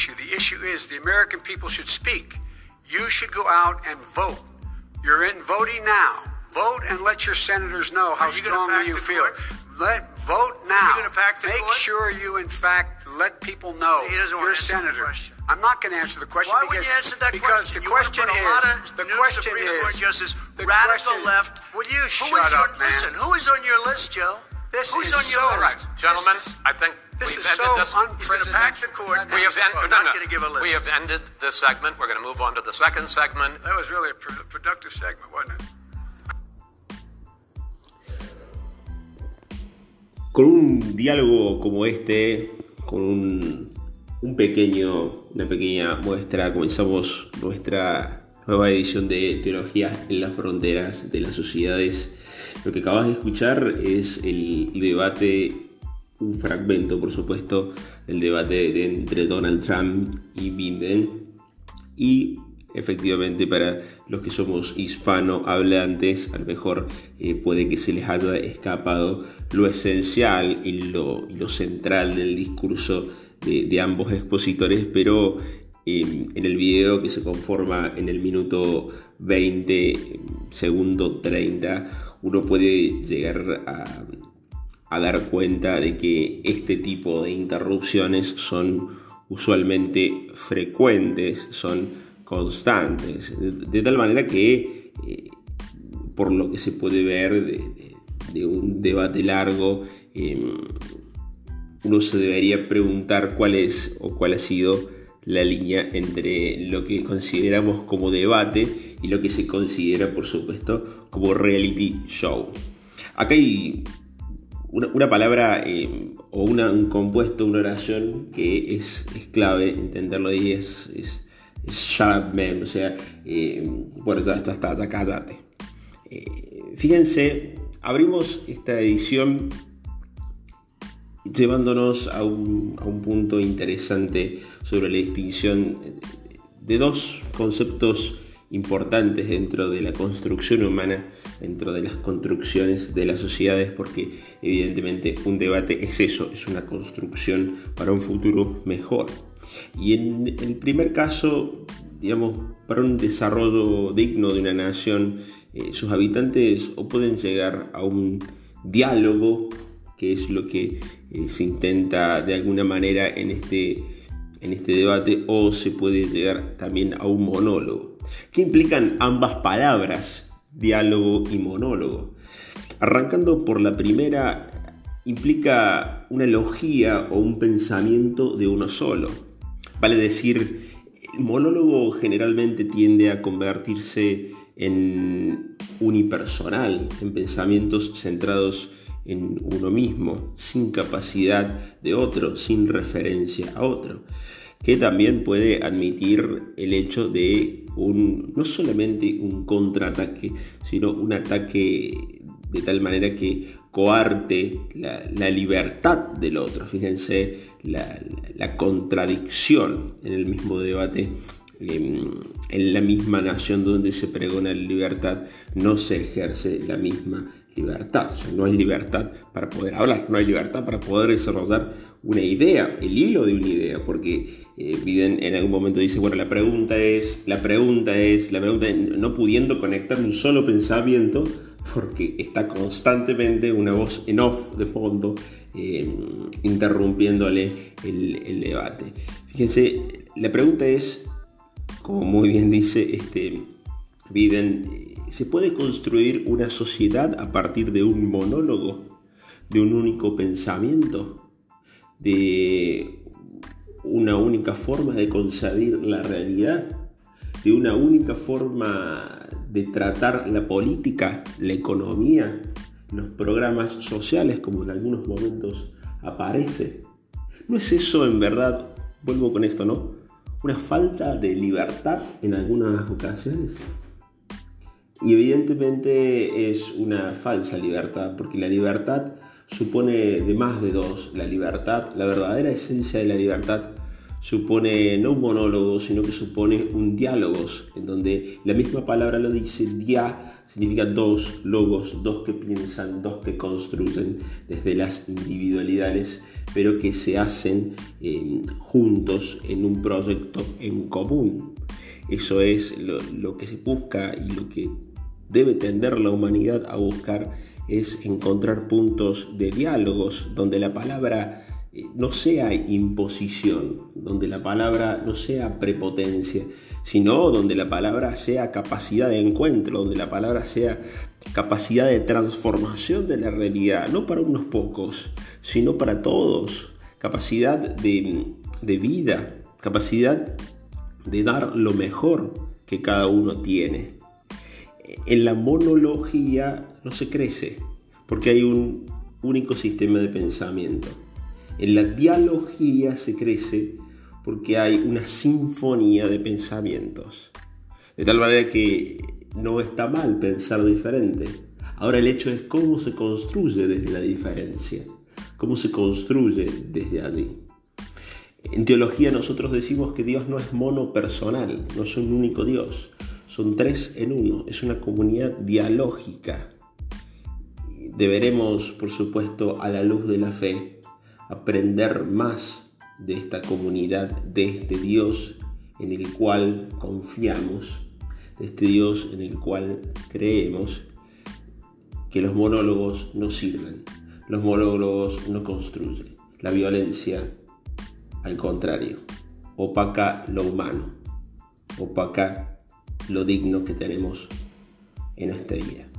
issue. The issue is the American people should speak. You should go out and vote. You're in voting now. Vote and let your senators know how Are you gonna strongly pack you the feel. court? Let vote now. gonna pack the Make court? sure you, in fact, let people know He doesn't wanna you're a answer the senator. question. I'm not going to answer the question Why would because you answer that because question? the You wanna question put a is lot of the new question Supreme is Court justice, the radical question- left. Will you Who shut is up, on, man? Listen, who is on your list, Joe? This Who's is on your so- list? Right. Gentlemen, This is- I think This we've is so ended this. He's going to unprecedented. pack the court. We have, That's en- all. no, I'm no. not going to give a list. we have ended this segment. We're going to move on to the second segment. That was really a pr- productive segment, wasn't it? Con un diálogo como este, con un, un pequeño, una pequeña muestra, comenzamos nuestra nueva edición de Teología en las Fronteras de las Sociedades. Lo que acabas de escuchar es el debate, un fragmento, por supuesto, del debate de entre Donald Trump y Biden. Y efectivamente para los que somos hispanohablantes, a lo mejor eh, puede que se les haya escapado lo esencial y lo, central del discurso de, de ambos expositores, pero eh, en el video que se conforma en el minuto 20, segundo 30, uno puede llegar a, a dar cuenta de que este tipo de interrupciones son usualmente frecuentes, son constantes, de, tal manera que eh, por lo que se puede ver de, un debate largo, eh, uno se debería preguntar cuál es o cuál ha sido la línea entre lo que consideramos como debate y lo que se considera, por supuesto, como reality show. Acá hay una, palabra eh, o un compuesto, una oración que es, es clave entenderlo y es, es, es shut o sea, eh, bueno, ya, ya está, ya cállate. Eh, fíjense, abrimos esta edición llevándonos a un, a un punto interesante sobre la distinción de dos conceptos importantes dentro de la construcción humana, dentro de las construcciones de las sociedades, porque evidentemente un debate es eso, es una construcción para un futuro mejor. Y en el primer caso, digamos, para un desarrollo digno de una nación, eh, sus habitantes o pueden llegar a un diálogo, que es lo que eh, se intenta de alguna manera en este, en este debate, o se puede llegar también a un monólogo. ¿Qué implican ambas palabras, diálogo y monólogo? Arrancando por la primera, implica una logía o un pensamiento de uno solo. Vale decir, el monólogo generalmente tiende a convertirse en unipersonal, en pensamientos centrados en uno mismo, sin capacidad de otro, sin referencia a otro, que también puede admitir el hecho de un, no solamente un contraataque, sino un ataque de tal manera que coarte la, libertad del otro. Fíjense la, la, contradicción en el mismo debate. En la misma nación donde se pregona la libertad no se ejerce la misma libertad. No hay libertad para poder hablar, no hay libertad para poder desarrollar una idea, el hilo de una idea, porque eh, Biden en algún momento dice, bueno, la pregunta es, la pregunta es, la pregunta es, no pudiendo conectar un solo pensamiento, porque está constantemente una voz en off de fondo eh, interrumpiéndole el, el, debate. Fíjense, la pregunta es, como muy bien dice este Biden, ¿se puede construir una sociedad a partir de un monólogo, de un único pensamiento, de una única forma de concebir la realidad, de una única forma de tratar la política, la economía, los programas sociales, como en algunos momentos aparece? ¿No es eso en verdad, vuelvo con esto, ¿no? Una falta de libertad en algunas ocasiones. Y evidentemente es una falsa libertad, porque la libertad supone de más de dos. La libertad, la verdadera esencia de la libertad supone no un monólogo, sino que supone un diálogo, en donde la misma palabra lo dice, dia significa dos logos, dos que piensan, dos que construyen desde las individualidades, pero que se hacen eh, juntos en un proyecto en común. Eso es lo que se busca y lo que debe tender la humanidad a buscar es encontrar puntos de diálogos donde la palabra eh, no sea imposición, donde la palabra no sea prepotencia, sino donde la palabra sea capacidad de encuentro, donde la palabra sea capacidad de transformación de la realidad, no para unos pocos, sino para todos, capacidad de, de vida, capacidad de dar lo mejor que cada uno tiene. En la monología no se crece, porque hay un único sistema de pensamiento. En la dialogía se crece porque hay una sinfonía de pensamientos. De tal manera que no está mal pensar diferente. Ahora el hecho es cómo se construye desde la diferencia, cómo se construye desde allí. En teología nosotros decimos que Dios no es monopersonal, no es un único Dios, son tres en uno, es una comunidad dialógica. Deberemos, por supuesto, a la luz de la fe, aprender más de esta comunidad, de este Dios en el cual confiamos, de este Dios en el cual creemos, que los monólogos no sirven, los monólogos no construyen, la violencia, al contrario, opaca lo humano, opaca lo digno que tenemos en esta vida.